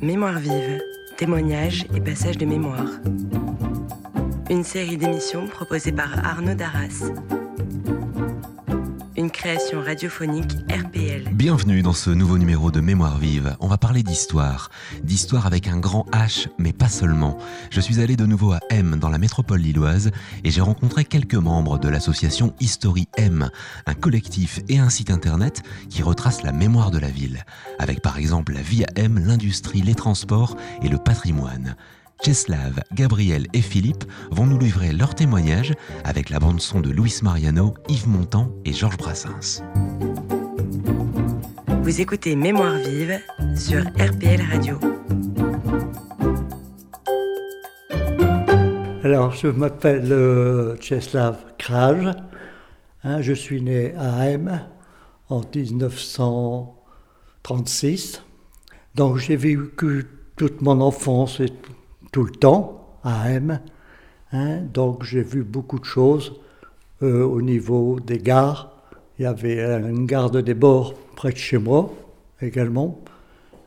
Mémoire vive, témoignages et passages de mémoire. Une série d'émissions proposée par Arnaud Darras radiophonique RPL. Bienvenue dans ce nouveau numéro de Mémoire vive. On va parler d'histoire. D'histoire avec un grand H, mais pas seulement. Je suis allé de nouveau à M, dans la métropole lilloise, et j'ai rencontré quelques membres de l'association History M, un collectif et un site internet qui retrace la mémoire de la ville, avec par exemple la vie à M, l'industrie, les transports et le patrimoine. Czeslav, Gabriel et Philippe vont nous livrer leurs témoignages avec la bande-son de Luis Mariano, Yves Montand et Georges Brassens. Vous écoutez Mémoire vive sur RPL Radio. Alors, je m'appelle euh, Czeslav Kraj. Hein, je suis né à M en 1936. Donc, j'ai vécu toute mon enfance et tout le temps à M. Hein, donc j'ai vu beaucoup de choses euh, au niveau des gares. Il y avait une gare de débord près de chez moi également.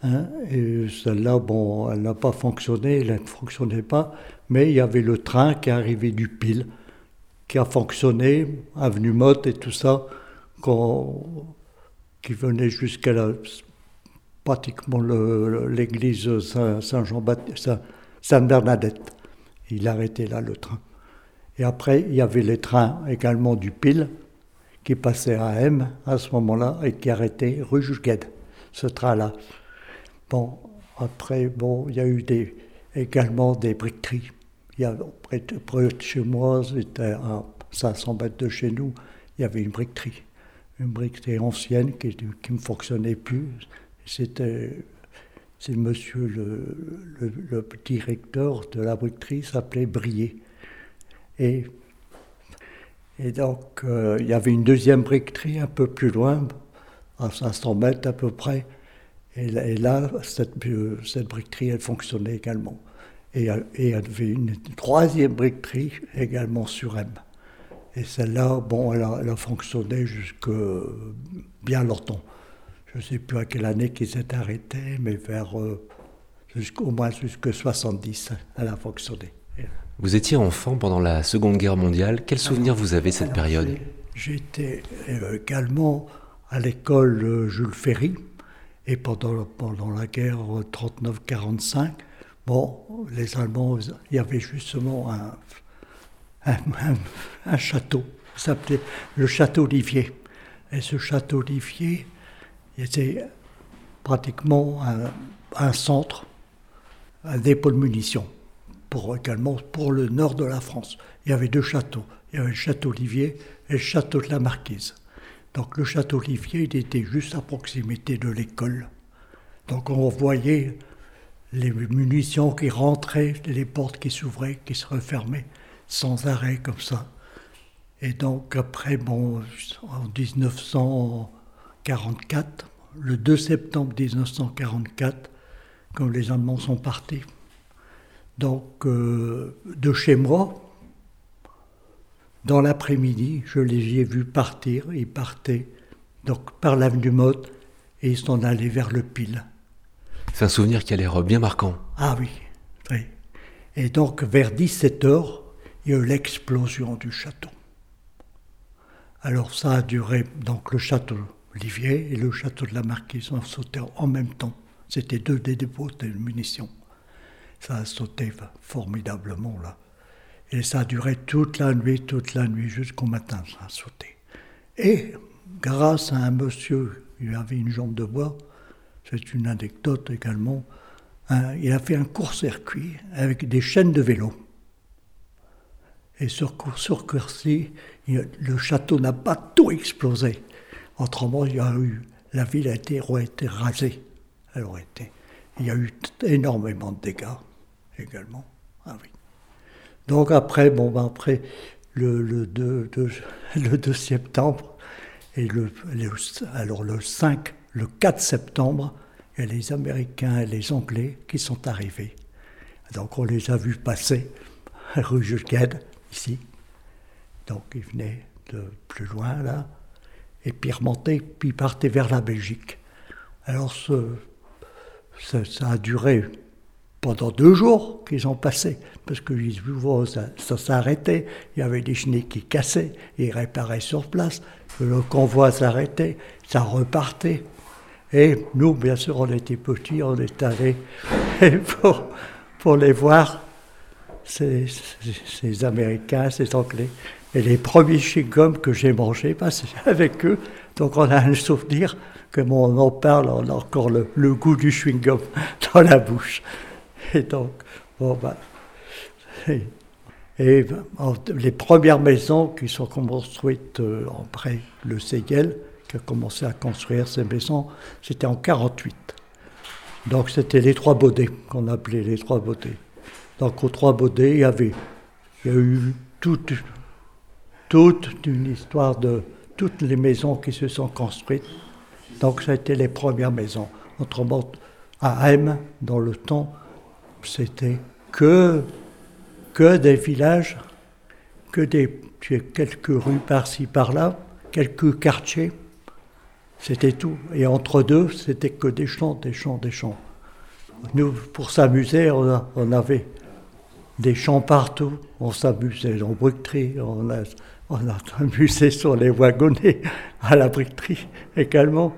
Hein, et celle-là, bon, elle n'a pas fonctionné, elle ne fonctionnait pas, mais il y avait le train qui arrivait du Pile, qui a fonctionné, avenue Motte et tout ça, qui venait jusqu'à pratiquement l'église Saint-Jean-Baptiste. Sainte-Bernadette. Il arrêtait là le train. Et après, il y avait les trains également du Pile qui passaient à M à ce moment-là et qui arrêtaient rue Jusquette, ce train-là. Bon, après, bon, il y a eu également des briqueteries. Il y a, près, de, chez moi, c'était à 500 mètres de chez nous, il y avait une briqueterie. Une briqueterie ancienne qui ne fonctionnait plus. C'était c'est monsieur le, directeur de la briqueterie s'appelait Brier. Et, et donc, euh, il y avait une deuxième briqueterie un peu plus loin, à 500 mètres à peu près. Et, là, cette, euh, cette, briqueterie, elle fonctionnait également. Et, et il y avait une troisième briqueterie également sur M. Et celle-là, bon, elle a, elle a fonctionné jusque bien longtemps je ne sais plus à quelle année qu'ils s'est arrêté, mais vers euh, au moins jusqu'à 70, elle a fonctionné. Vous étiez enfant pendant la Seconde Guerre mondiale. Quel souvenir vous avez de cette période? J'étais euh, également à l'école euh, Jules Ferry, et pendant, pendant la guerre 39-45, bon, les Allemands, il y avait justement un, un, un château, ça s'appelait le château Olivier. Et ce château Olivier, c'était pratiquement un, centre, un dépôt de munitions, pour, également pour le nord de la France. Il y avait deux châteaux. Il y avait le château Olivier et le château de la Marquise. Donc le château Olivier, il était juste à proximité de l'école. Donc on voyait les munitions qui rentraient, les portes qui s'ouvraient, qui se refermaient, sans arrêt comme ça. Et donc après, bon, en 1900 44, le 2 septembre 1944, quand les Allemands sont partis. Donc, euh, de chez moi, dans l'après-midi, je les ai vus partir. Ils partaient donc, par l'avenue Motte et ils sont allés vers le Pile. C'est un souvenir qui a l'air bien marquant. Ah oui, oui. Et donc, vers 17h, il y a eu l'explosion du château. Alors, ça a duré, donc le château Olivier et le château de la Marquise ont sauté en même temps. C'était deux des dépôts de munitions. Ça a sauté formidablement là. Et ça a duré toute la nuit, toute la nuit, jusqu'au matin, ça a sauté. Et grâce à un monsieur, il avait une jambe de bois, c'est une anecdote également, hein, il a fait un court-circuit avec des chaînes de vélo. Et sur court-circuit, le château n'a pas tout explosé. Autrement, il y a eu, la ville a été, aurait été rasée. Elle aurait été. Il y a eu énormément de dégâts également. Ah. Donc après, bon, ben après le, le, 2, le 2 septembre, et le, alors le 5, le 4 septembre, il y a les Américains et les Anglais qui sont arrivés. Donc on les a vus passer rue Jules ici. Donc ils venaient de plus loin, là et puis remonter, puis partait vers la Belgique. Alors ça, a duré pendant deux jours qu'ils ont passé, parce que ça, ça s'arrêtait, il y avait des chenilles qui cassaient, ils réparaient sur place, le convoi s'arrêtait, ça repartait. Et nous, bien sûr, on était petits, on est allés pour, pour les voir, ces, ces, Américains, ces Anglais. Et les premiers chewing que j'ai mangés, bah, avec eux. Donc on a un souvenir, que on en parle, on a encore le, goût du chewing-gum dans la bouche. Et donc, bon, bah, et, les premières maisons qui sont construites euh, après le Segel, qui a commencé à construire ces maisons, c'était en 48. Donc c'était les trois baudets qu'on appelait les trois baudets. Donc aux trois baudets, il y avait, il y a eu toute, toute une histoire de toutes les maisons qui se sont construites. Donc ça a été les premières maisons. Autrement, à M, dans le temps, c'était que, des villages, que des quelques rues par-ci par-là, quelques quartiers. C'était tout. Et entre deux, c'était que des champs, des champs, des champs. Nous, pour s'amuser, on, avait des champs partout. On s'amusait en briqueterie, on a, on a amusé sur les wagonnets à la briqueterie également.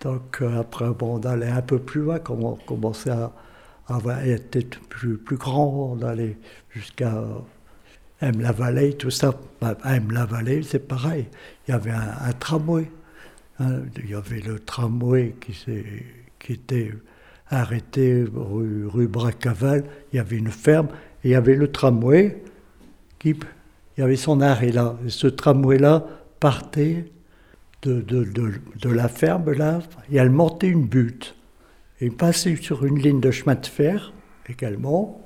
Donc euh, après, bon, on allait un peu plus loin, on commençait à, être plus, grand, on allait jusqu'à M-la-Vallée, tout ça. Bah, M-la-Vallée, c'est pareil. Il y avait un tramway Hein, il y avait le tramway qui, qui était arrêté rue, rue, Bracaval, il y avait une ferme, et il y avait le tramway qui il y avait son arrêt là. Et ce tramway-là partait de, de, de, la ferme là, et elle montait une butte. Et il passait sur une ligne de chemin de fer également,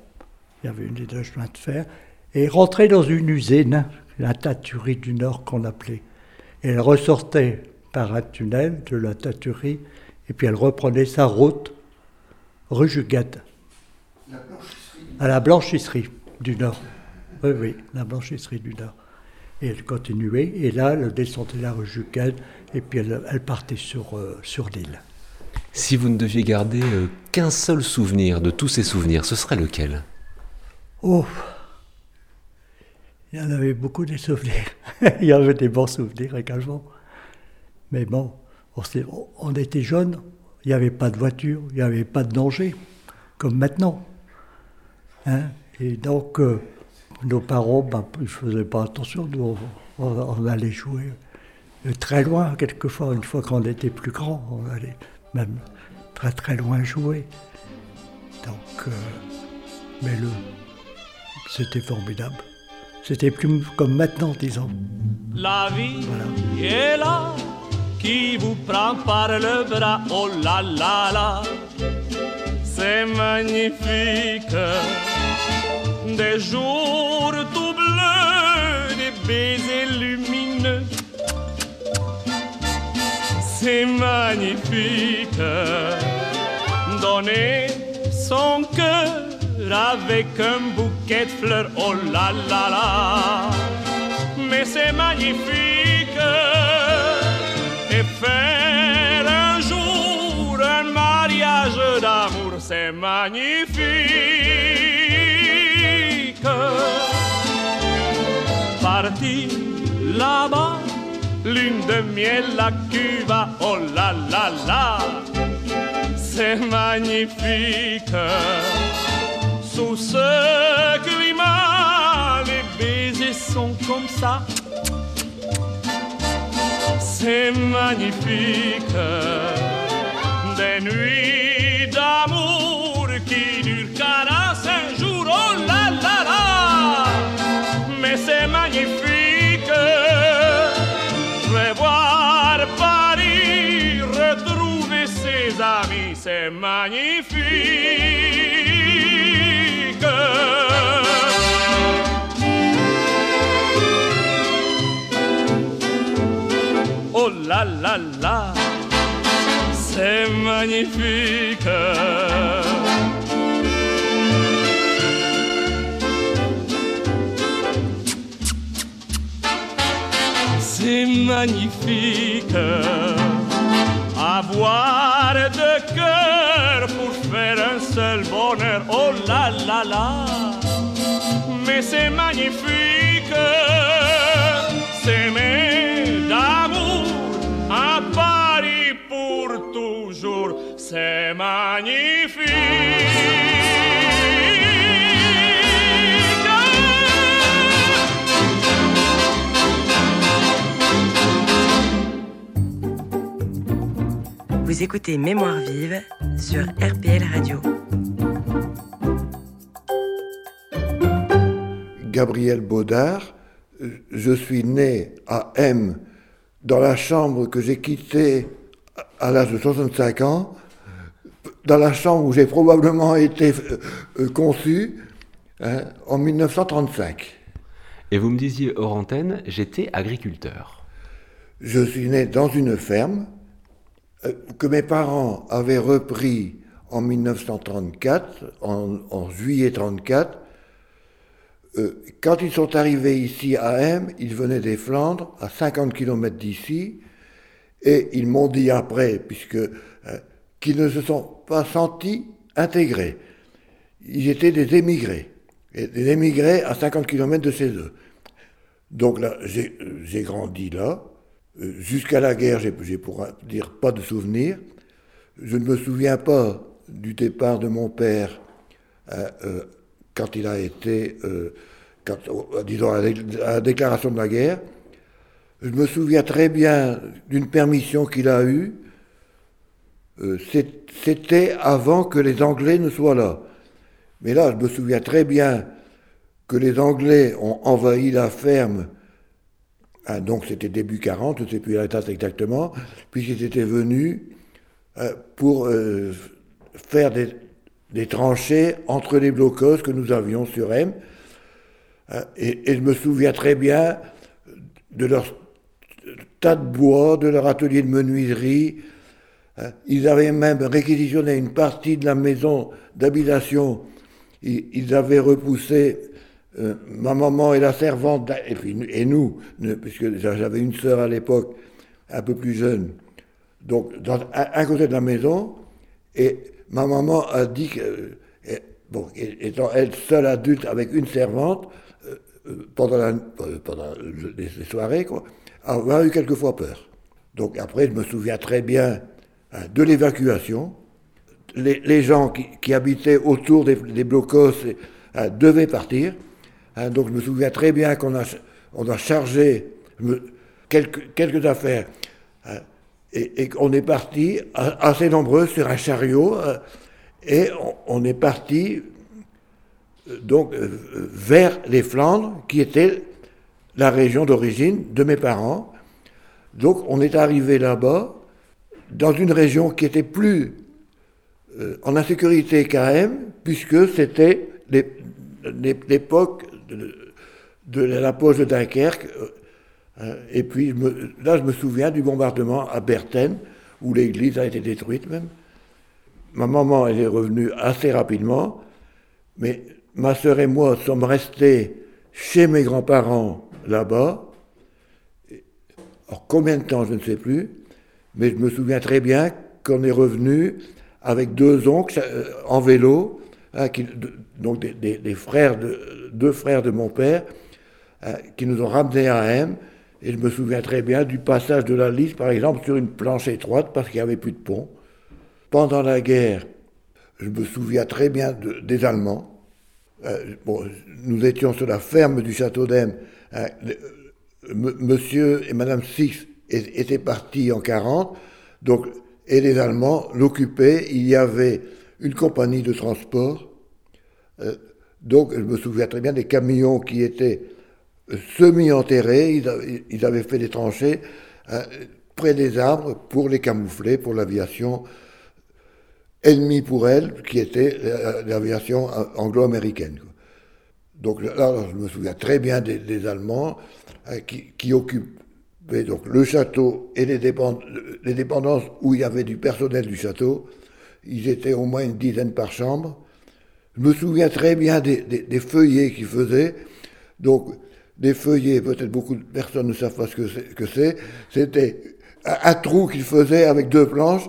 il y avait une ligne de chemin de fer, et rentrait dans une usine, la Taturie du Nord qu'on appelait. Et elle ressortait par un tunnel de la Taturie, et puis elle reprenait sa route rue Jugade. À la blanchisserie du Nord. Oui, oui, la blanchisserie du Nord. Et elle continuait, et là, elle descendait la rue Jugade, et puis elle, partait sur, euh, sur l'île. Si vous ne deviez garder euh, qu'un seul souvenir de tous ces souvenirs, ce serait lequel? Oh Il y en avait beaucoup des souvenirs. Il y avait des bons souvenirs également. Mais bon, on, était jeunes, il n'y avait pas de voiture, il n'y avait pas de danger, comme maintenant. Hein. Et donc, euh, nos parents, ben, ils ne faisaient pas attention, nous, on, allait jouer très loin, quelquefois, une fois qu'on était plus grand, on allait même très très loin jouer. Donc, euh, mais le, c'était formidable. C'était plus comme maintenant, disons. La vie est là qui vous prend par le bras, oh là là là, c'est magnifique. Des jours c'est magnifique. Donner son cœur avec un bouquet de fleurs, oh là là là, mais c'est magnifique faire un jour un mariage d'amour, c'est magnifique. Parti là-bas, lune de miel, la Cuba, oh là là là, c'est magnifique. Sous ce climat, les baisers sont comme ça c'est magnifique. Des nuits d'amour qui durent amis, c'est magnifique. la la la, c'est magnifique. Mais c'est magnifique, s'aimer d'amour à Paris pour toujours, c'est magnifique. Vous écoutez Mémoire vive sur RPL Radio. Gabriel Baudard, je suis né à M, dans la chambre que j'ai quittée à l'âge de 65 ans, dans la chambre où j'ai probablement été euh, conçu hein, en 1935. Et vous me disiez hors antenne, j'étais agriculteur. Je suis né dans une ferme euh, que mes parents avaient repris en 1934, en, juillet 34. Euh, quand ils sont arrivés ici à M, ils venaient des Flandres, à 50 km d'ici, et ils m'ont dit après, puisque euh, qu'ils ne se sont pas sentis intégrés. Ils étaient des émigrés, et des émigrés à 50 km de chez eux. Donc là, j'ai grandi là. Euh, jusqu'à la guerre, j'ai pour dire pas de souvenirs. Je ne me souviens pas du départ de mon père quand il a été, quand, disons, à la déclaration de la guerre. Je me souviens très bien d'une permission qu'il a eue. C'était avant que les Anglais ne soient là. Mais là, je me souviens très bien que les Anglais ont envahi la ferme ah, donc c'était début 40, je ne sais plus la date exactement, puisqu'ils étaient venus euh, pour euh, faire des, tranchées entre les blocos que nous avions sur M. Euh, et, je me souviens très bien de leur tas de bois, de leur atelier de menuiserie. Ils avaient même réquisitionné une partie de la maison d'habitation. Ils avaient repoussé euh, ma maman et la servante, et, nous, puisque j'avais une sœur à l'époque, un peu plus jeune, donc dans un, côté de la maison, et ma maman a dit que, bon, étant elle seule adulte avec une servante, euh, euh, pendant, la, pendant les, soirées, quoi, avoir eu quelquefois peur. Donc après, je me souviens très bien hein, de l'évacuation. Les, gens qui, habitaient autour des, blocos hein, devaient partir. Hein, donc je me souviens très bien qu'on a, on a chargé quelques affaires et, qu'on est parti assez nombreux sur un chariot hein, et on, est parti euh, donc euh, vers les Flandres qui était la région d'origine de mes parents. Donc on est arrivé là-bas dans une région qui était plus euh, en insécurité qu'à puisque c'était l'époque de, la poche de Dunkerque. Euh, et puis là, je me souviens du bombardement à Berthen, où l'église a été détruite même. Ma maman, est revenue assez rapidement, mais ma sœur et moi sommes restés chez mes grands-parents là-bas. Alors combien de temps, je ne sais plus, mais je me souviens très bien qu'on est revenu avec deux oncles euh, en vélo, hein, donc des, frères de, deux frères de mon père, euh, qui nous ont ramenés à M. Et je me souviens très bien du passage de la liste, par exemple, sur une planche étroite, parce qu'il n'y avait plus de pont. Pendant la guerre, je me souviens très bien des Allemands. Euh, nous étions sur la ferme du château d'Em. Euh, monsieur et Madame Six étaient partis en 40, donc, et les Allemands l'occupaient. Il y avait une compagnie de transport. donc, je me souviens très bien des camions qui étaient semi-enterrés, ils, avaient fait des tranchées euh, près des arbres pour les camoufler, pour l'aviation ennemie pour elle, qui était l'aviation anglo-américaine. Donc là, je me souviens très bien des, Allemands euh, qui, occupaient donc, le château et les, dépendances où il y avait du personnel du château. Ils étaient au moins une dizaine par chambre. Je me souviens très bien des, des feuillets qu'ils faisaient. Donc, des feuillets, peut-être beaucoup de personnes ne savent pas ce que c'est, c'était un, trou qu'il faisait avec deux planches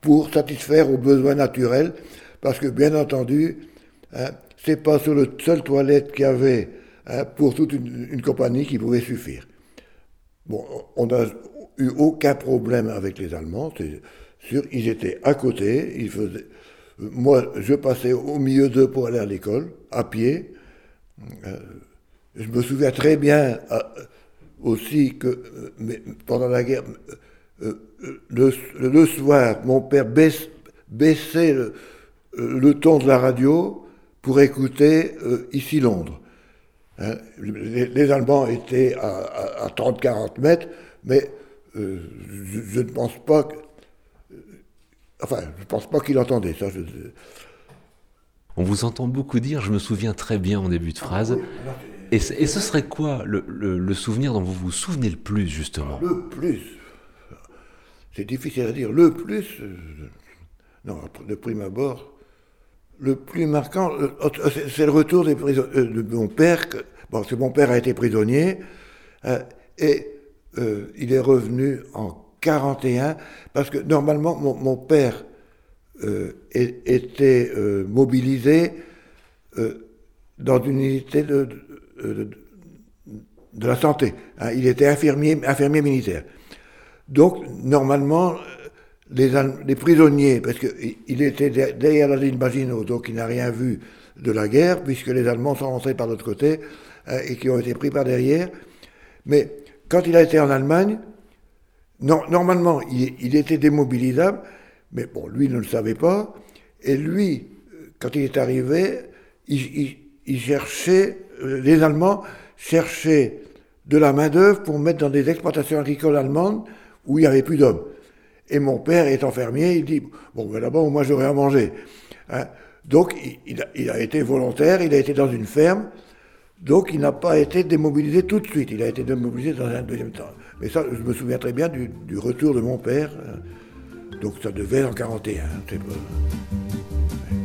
pour satisfaire aux besoins naturels, parce que bien entendu, hein, c'est pas sur le seul toilette qu'il y avait hein, pour toute une, compagnie qui pouvait suffire. Bon, on n'a eu aucun problème avec les Allemands, c'est sûr, ils étaient à côté, ils faisaient. Moi, je passais au milieu d'eux pour aller à l'école, à pied. Euh, je me souviens très bien euh, aussi que euh, pendant la guerre, le, soir, mon père baissait le, ton de la radio pour écouter ici Londres. Hein, les, Allemands étaient à, 30-40 mètres, mais je, ne pense pas que. Enfin, je ne pense pas qu'il entendait ça. On vous entend beaucoup dire, je me souviens très bien en début de phrase. Et, ce serait quoi le, souvenir dont vous vous souvenez le plus, justement? Le plus C'est difficile à dire. Le plus euh, Non, de prime abord, le plus marquant, euh, oh, c'est le retour des euh, de mon père. Bon, que mon père a été prisonnier, et il est revenu en 41, parce que normalement, mon, père était mobilisé dans une unité de, la santé. Hein. il était infirmier, militaire. Donc, normalement, les, prisonniers, parce qu'il était derrière la ligne Maginot, donc il n'a rien vu de la guerre, puisque les Allemands sont rentrés par l'autre côté hein, et qui ont été pris par derrière. Mais quand il a été en Allemagne, normalement, il, était démobilisable, mais bon, lui ne le savait pas. Et lui, quand il est arrivé, il cherchait euh, les Allemands cherchaient de la main-d'œuvre pour mettre dans des exploitations agricoles allemandes où il n'y avait plus d'hommes. Et mon père étant fermier, il dit Bon, ben là-bas, moi j'aurais à manger. Hein. donc il, a, été volontaire, il a été dans une ferme, donc il n'a pas été démobilisé tout de suite, il a été démobilisé dans un deuxième temps. Mais ça, je me souviens très bien du, retour de mon père, hein. donc ça devait être en 41.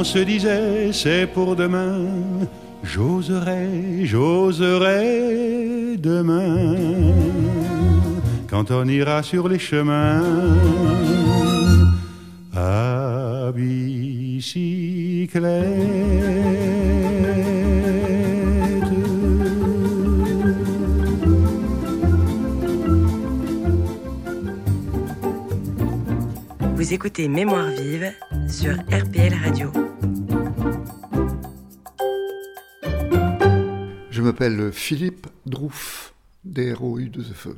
on se disait c'est pour demain, j'oserai, j'oserai demain, quand on ira sur les chemins à bicyclette. Vous écoutez Mémoire vive sur RPL Radio. Je m'appelle Philippe Drouf, des ROU de The Feu.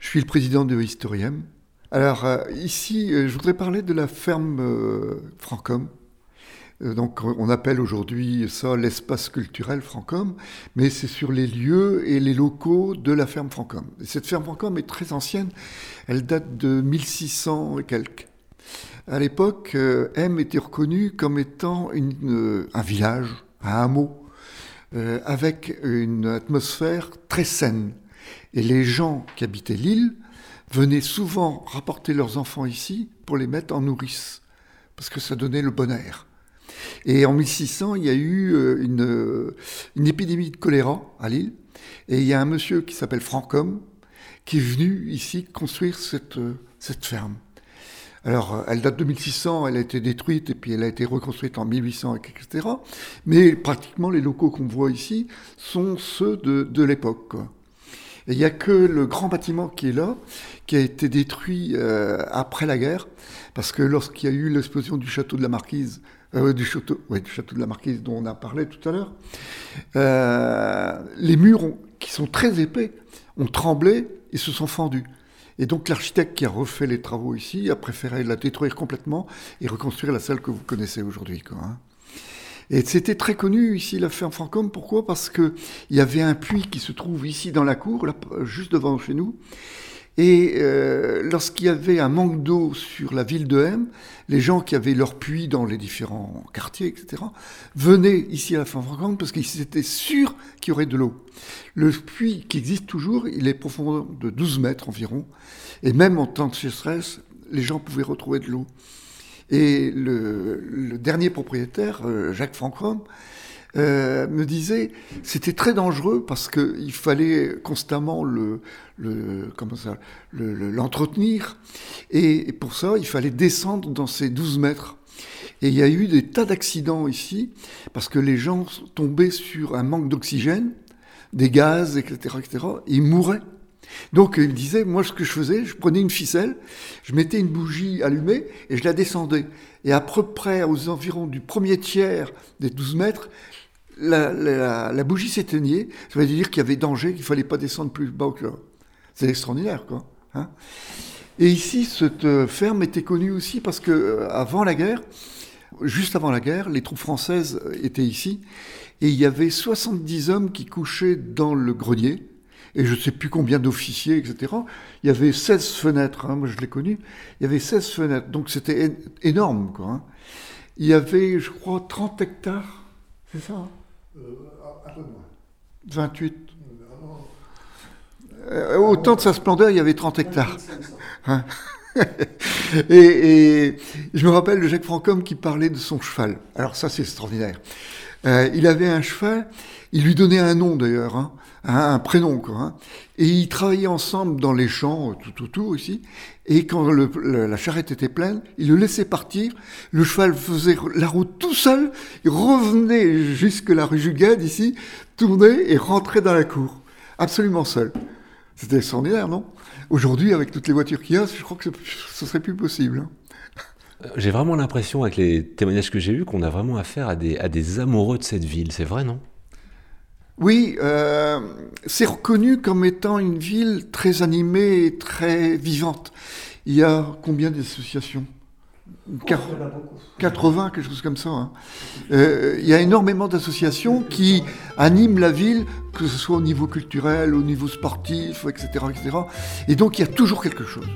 Je suis le président de Historiem, Alors euh, ici, euh, je voudrais parler de la ferme euh, Francom. Donc on appelle aujourd'hui ça l'espace culturel Francom, mais c'est sur les lieux et les locaux de la ferme Francom. Et cette ferme Francom est très ancienne, elle date de 1600 et quelques. À l'époque, euh, M était reconnu comme étant euh, un village, un hameau, euh, avec une atmosphère très saine. Et les gens qui habitaient l'île venaient souvent rapporter leurs enfants ici pour les mettre en nourrice, parce que ça donnait le bon air. Et en 1600, il y a eu une, épidémie de choléra à Lille. Et il y a un monsieur qui s'appelle Francom qui est venu ici construire cette ferme. Alors, euh, elle date de 1600, elle a été détruite et puis elle a été reconstruite en 1800, etc. Mais pratiquement les locaux qu'on voit ici sont ceux de, l'époque. il n'y a que le grand bâtiment qui est là, qui a été détruit euh, après la guerre, parce que lorsqu'il y a eu l'explosion du château de la Marquise, euh, du, château, du château de la Marquise dont on a parlé tout à l'heure, les murs qui sont très épais ont tremblé et se sont fendus. Et donc l'architecte qui a refait les travaux ici a préféré la détruire complètement et reconstruire la salle que vous connaissez aujourd'hui. hein. Et c'était très connu ici, la ferme Francom. Pourquoi? Parce qu'il y avait un puits qui se trouve ici dans la cour, là, juste devant chez nous. Et euh, lorsqu'il y avait un manque d'eau sur la ville de M, les gens qui avaient leur puits dans les différents quartiers, etc., venaient ici à la ferme Francom parce qu'ils étaient sûrs qu'il y aurait de l'eau. Le puits qui existe toujours, il est profond de 12 mètres environ. Et même en temps de sécheresse, les gens pouvaient retrouver de l'eau. Et le, dernier propriétaire, euh, Jacques Francom, euh, me disait c'était très dangereux parce qu'il fallait constamment le, comment ça le- le- l'entretenir. Et, pour ça il fallait descendre dans ces 12 mètres. Et il y a eu des tas d'accidents ici parce que les gens tombés sur un manque d'oxygène des gaz etc etc et ils mouraient. Donc il me disait, moi ce que je faisais, je prenais une ficelle, je mettais une bougie allumée et je la descendais. Et à peu près aux environs du premier tiers des 12 mètres, la, bougie s'éteignait. Ça veut dire qu'il y avait danger, qu'il fallait pas descendre plus bas que là. C'est extraordinaire, quoi. hein. et ici, cette euh, ferme était connue aussi parce que euh, avant la guerre, juste avant la guerre, les troupes françaises euh, étaient ici et il y avait 70 hommes qui couchaient dans le grenier et je ne sais plus combien d'officiers, etc. Il y avait 16 fenêtres, hein, moi je l'ai connu, il y avait 16 fenêtres, donc c'était énorme. Quoi, hein. Il y avait, je crois, 30 hectares, c'est ça Un peu moins. 28. Euh, au temps de sa splendeur, il y avait 30 hectares. Hein et, et je me rappelle de Jacques Francom qui parlait de son cheval. Alors ça, c'est extraordinaire. Euh, il avait un cheval, il lui donnait un nom d'ailleurs, hein, un, un prénom quoi. hein. et ils travaillaient ensemble dans les champs, euh, tout autour ici. Et quand la charrette était pleine, il le laissait partir. Le cheval faisait la route tout seul, il revenait jusque la rue Jugade ici, tournait et rentrait dans la cour, absolument seul. C'était extraordinaire, non? Aujourd'hui, avec toutes les voitures qu'il y a, je crois que ce- serait plus possible. hein. J'ai vraiment l'impression, avec les témoignages que j'ai eus, qu'on a vraiment affaire à des amoureux de cette ville. C'est vrai, non? Oui, euh, c'est reconnu comme étant une ville très animée et très vivante. Il y a combien d'associations? Quar- 80, quelque chose comme ça. hein. Euh, il y a énormément d'associations qui animent la ville, que ce soit au niveau culturel, au niveau sportif, etc., etc. Et donc il y a toujours quelque chose.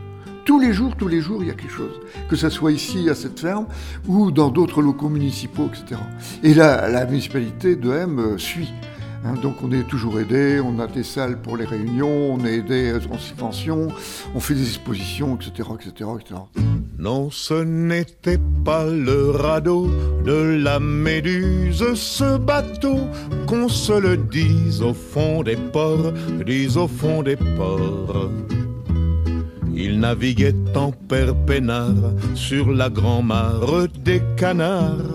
Tous les jours, tous les jours, il y a quelque chose. Que ce soit ici, à cette ferme, ou dans d'autres locaux municipaux, etc. Et la, la municipalité de M euh, suit. Hein, donc on est toujours aidé, on a des salles pour les réunions, on est aidé en subvention, on fait des expositions, etc., etc., etc. Non, ce n'était pas le radeau de la Méduse, ce bateau, qu'on se le dise au fond des ports, dise au fond des ports. Il naviguait en père peinard sur la grand-mare des canards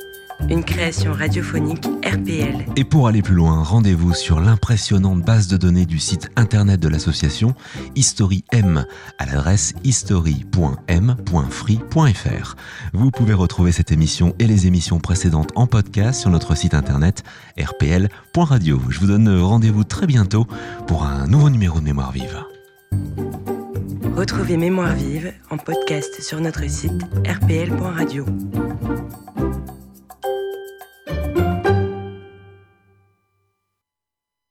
une création radiophonique RPL. Et pour aller plus loin, rendez-vous sur l'impressionnante base de données du site internet de l'association History M à l'adresse history.m.free.fr. Vous pouvez retrouver cette émission et les émissions précédentes en podcast sur notre site internet rpl.radio. Je vous donne rendez-vous très bientôt pour un nouveau numéro de Mémoire vive. Retrouvez Mémoire vive en podcast sur notre site rpl.radio.